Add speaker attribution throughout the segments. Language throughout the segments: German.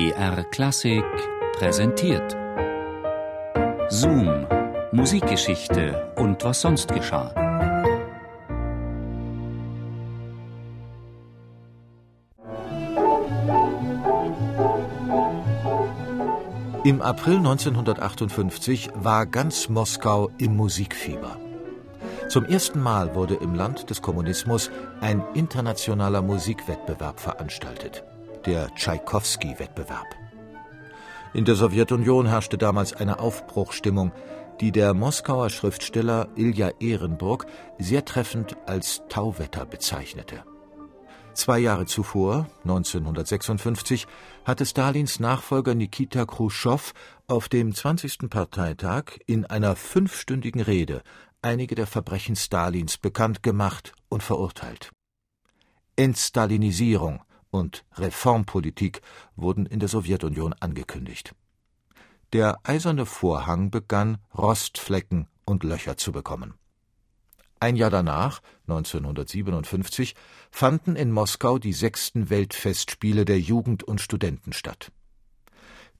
Speaker 1: BR Klassik präsentiert. Zoom, Musikgeschichte und was sonst geschah.
Speaker 2: Im April 1958 war ganz Moskau im Musikfieber. Zum ersten Mal wurde im Land des Kommunismus ein internationaler Musikwettbewerb veranstaltet, der Tschaikowski-Wettbewerb. In der Sowjetunion herrschte damals eine Aufbruchstimmung, die der Moskauer Schriftsteller Ilja Ehrenburg sehr treffend als Tauwetter bezeichnete. Zwei Jahre zuvor, 1956, hatte Stalins Nachfolger Nikita Khrushchev auf dem 20. Parteitag in einer fünfstündigen Rede einige der Verbrechen Stalins bekannt gemacht und verurteilt. Entstalinisierung und Reformpolitik wurden in der Sowjetunion angekündigt. Der eiserne Vorhang begann Rostflecken und Löcher zu bekommen. Ein Jahr danach, 1957, fanden in Moskau die sechsten Weltfestspiele der Jugend und Studenten statt.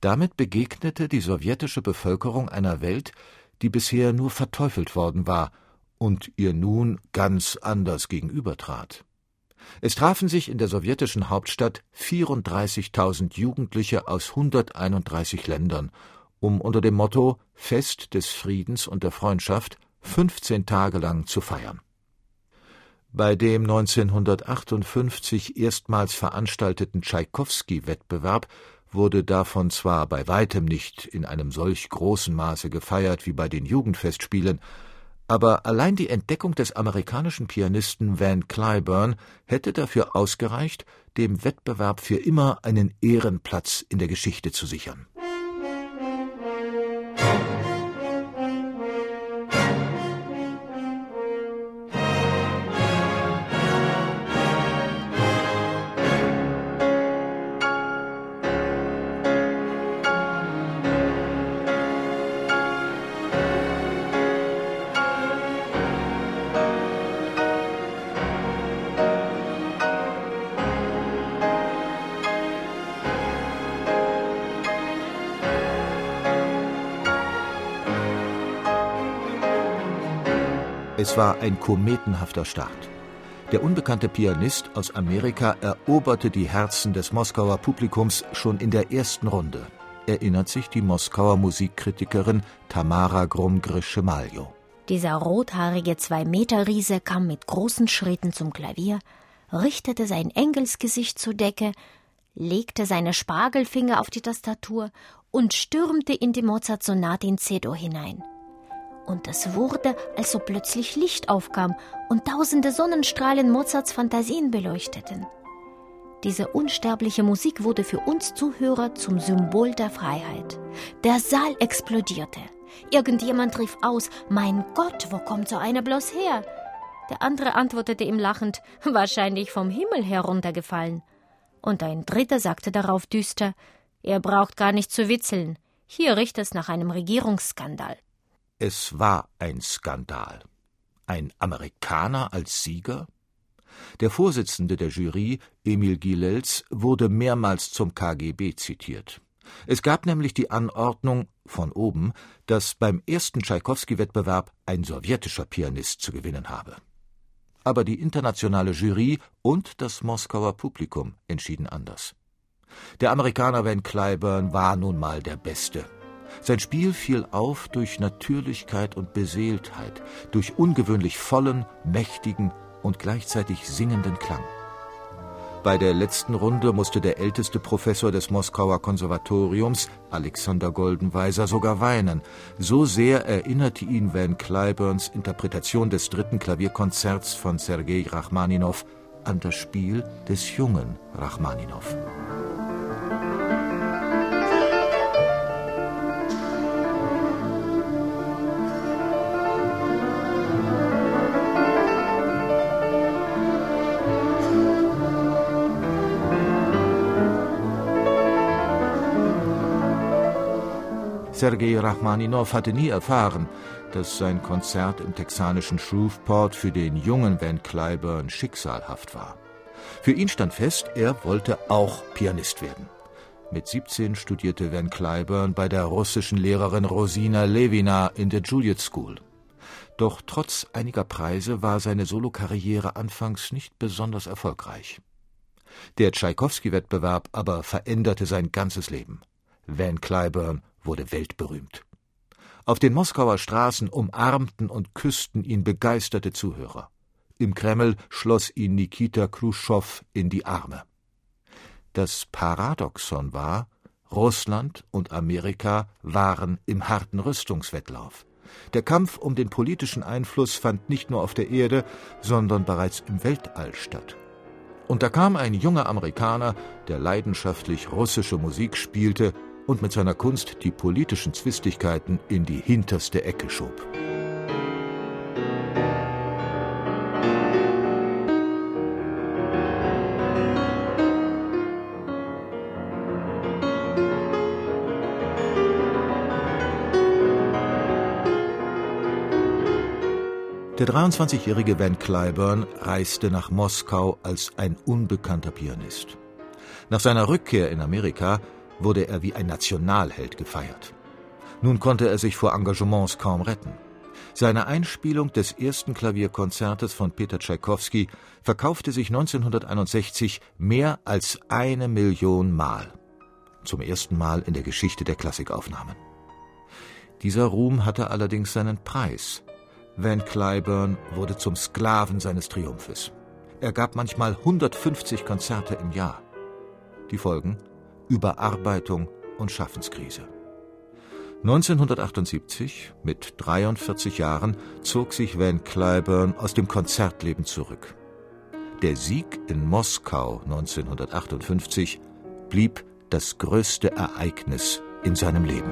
Speaker 2: Damit begegnete die sowjetische Bevölkerung einer Welt, die bisher nur verteufelt worden war und ihr nun ganz anders gegenübertrat. Es trafen sich in der sowjetischen Hauptstadt 34.000 Jugendliche aus 131 Ländern, um unter dem Motto Fest des Friedens und der Freundschaft 15 Tage lang zu feiern. Bei dem 1958 erstmals veranstalteten Tschaikowski-Wettbewerb wurde davon zwar bei weitem nicht in einem solch großen Maße gefeiert wie bei den Jugendfestspielen, aber allein die Entdeckung des amerikanischen Pianisten Van Cliburn hätte dafür ausgereicht, dem Wettbewerb für immer einen Ehrenplatz in der Geschichte zu sichern. Es war ein kometenhafter Start. Der unbekannte Pianist aus Amerika eroberte die Herzen des Moskauer Publikums schon in der ersten Runde, erinnert sich die Moskauer Musikkritikerin Tamara Grom-Grischemaljo.
Speaker 3: Dieser rothaarige Zwei-Meter-Riese kam mit großen Schritten zum Klavier, richtete sein Engelsgesicht zur Decke, legte seine Spargelfinger auf die Tastatur und stürmte in die Mozart-Sonate in C-Dur hinein und es wurde, als ob plötzlich Licht aufkam und tausende Sonnenstrahlen Mozarts Fantasien beleuchteten. Diese unsterbliche Musik wurde für uns Zuhörer zum Symbol der Freiheit. Der Saal explodierte. Irgendjemand rief aus, Mein Gott, wo kommt so einer bloß her? Der andere antwortete ihm lachend, wahrscheinlich vom Himmel heruntergefallen. Und ein dritter sagte darauf düster, er braucht gar nicht zu witzeln. Hier riecht es nach einem Regierungsskandal.
Speaker 2: Es war ein Skandal. Ein Amerikaner als Sieger? Der Vorsitzende der Jury, Emil Gilels, wurde mehrmals zum KGB zitiert. Es gab nämlich die Anordnung von oben, dass beim ersten Tschaikowski-Wettbewerb ein sowjetischer Pianist zu gewinnen habe. Aber die internationale Jury und das Moskauer Publikum entschieden anders. Der Amerikaner Van Cliburn war nun mal der Beste. Sein Spiel fiel auf durch Natürlichkeit und Beseeltheit, durch ungewöhnlich vollen, mächtigen und gleichzeitig singenden Klang. Bei der letzten Runde musste der älteste Professor des Moskauer Konservatoriums, Alexander Goldenweiser, sogar weinen. So sehr erinnerte ihn Van Cliburns Interpretation des dritten Klavierkonzerts von Sergei Rachmaninow an das Spiel des jungen Rachmaninow. Sergei Rachmaninow hatte nie erfahren, dass sein Konzert im texanischen Shreveport für den jungen Van Cliburn schicksalhaft war. Für ihn stand fest, er wollte auch Pianist werden. Mit 17 studierte Van Cliburn bei der russischen Lehrerin Rosina Levina in der Juliet School. Doch trotz einiger Preise war seine Solokarriere anfangs nicht besonders erfolgreich. Der Tschaikowski-Wettbewerb aber veränderte sein ganzes Leben. Van Cliburn wurde weltberühmt. Auf den Moskauer Straßen umarmten und küssten ihn begeisterte Zuhörer. Im Kreml schloss ihn Nikita Khrushchev in die Arme. Das Paradoxon war, Russland und Amerika waren im harten Rüstungswettlauf. Der Kampf um den politischen Einfluss fand nicht nur auf der Erde, sondern bereits im Weltall statt. Und da kam ein junger Amerikaner, der leidenschaftlich russische Musik spielte und mit seiner Kunst die politischen Zwistigkeiten in die hinterste Ecke schob. Der 23-jährige Van Cliburn reiste nach Moskau als ein unbekannter Pianist. Nach seiner Rückkehr in Amerika wurde er wie ein Nationalheld gefeiert. Nun konnte er sich vor Engagements kaum retten. Seine Einspielung des ersten Klavierkonzertes von Peter Tschaikowski verkaufte sich 1961 mehr als eine Million Mal. Zum ersten Mal in der Geschichte der Klassikaufnahmen. Dieser Ruhm hatte allerdings seinen Preis. Van Cliburn wurde zum Sklaven seines Triumphes. Er gab manchmal 150 Konzerte im Jahr. Die Folgen? Überarbeitung und Schaffenskrise. 1978, mit 43 Jahren, zog sich Van Cliburn aus dem Konzertleben zurück. Der Sieg in Moskau 1958 blieb das größte Ereignis in seinem Leben.